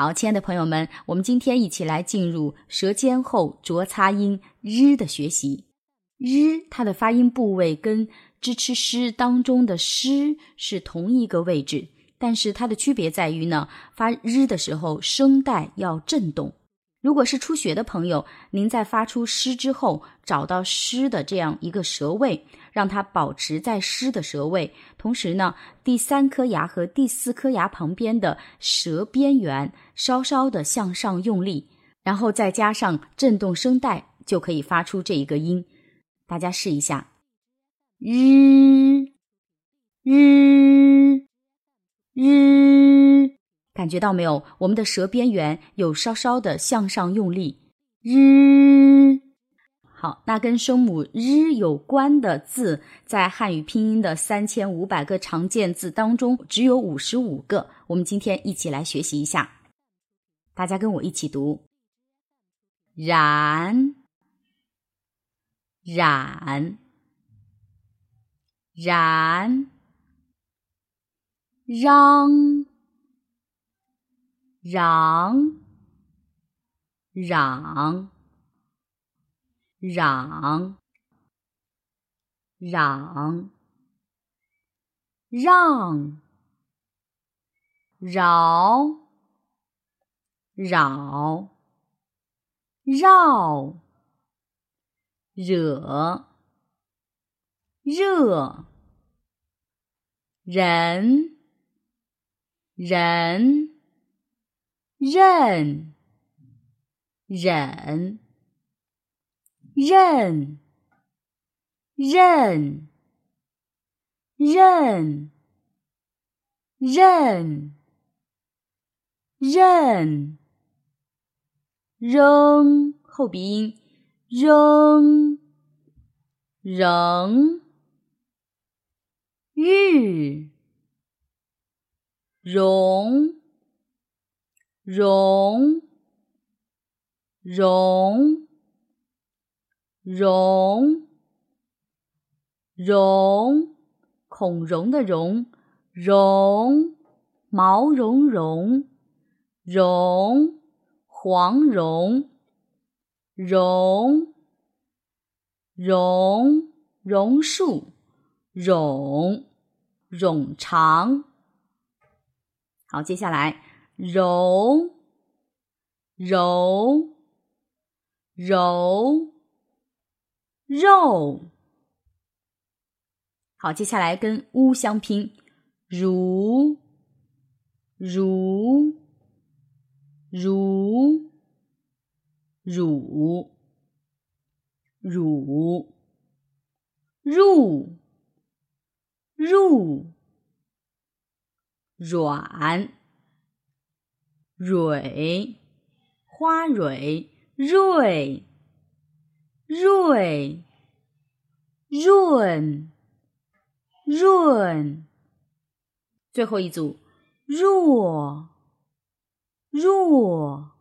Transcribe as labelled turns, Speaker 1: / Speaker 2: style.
Speaker 1: 好，亲爱的朋友们，我们今天一起来进入舌尖后浊擦音“日”的学习。日它的发音部位跟支吃诗当中的诗是同一个位置，但是它的区别在于呢，发日的时候声带要震动。如果是初学的朋友，您在发出诗之后，找到诗的这样一个舌位，让它保持在诗的舌位，同时呢，第三颗牙和第四颗牙旁边的舌边缘稍稍的向上用力，然后再加上震动声带，就可以发出这一个音。大家试一下，日感觉到没有？我们的舌边缘有稍稍的向上用力。日，好，那跟声母日有关的字，在汉语拼音的三千五百个常见字当中，只有五十五个。我们今天一起来学习一下，大家跟我一起读：然。染，染，嚷，嚷，嚷，嚷，嚷，让，绕，绕，绕。惹，热，人，人，任，忍，任，任，任，任，任，扔，后鼻音。扔，仍，日，容，容，容，容，容，孔融的融，绒，毛茸茸，绒，黄绒。绒，绒，榕树，冗，冗长。好，接下来柔，柔，柔，肉。好，接下来跟乌相拼，如，如，如。乳，乳，入，入，软，蕊，花蕊，蕊，蕊，润，润。最后一组，弱，弱。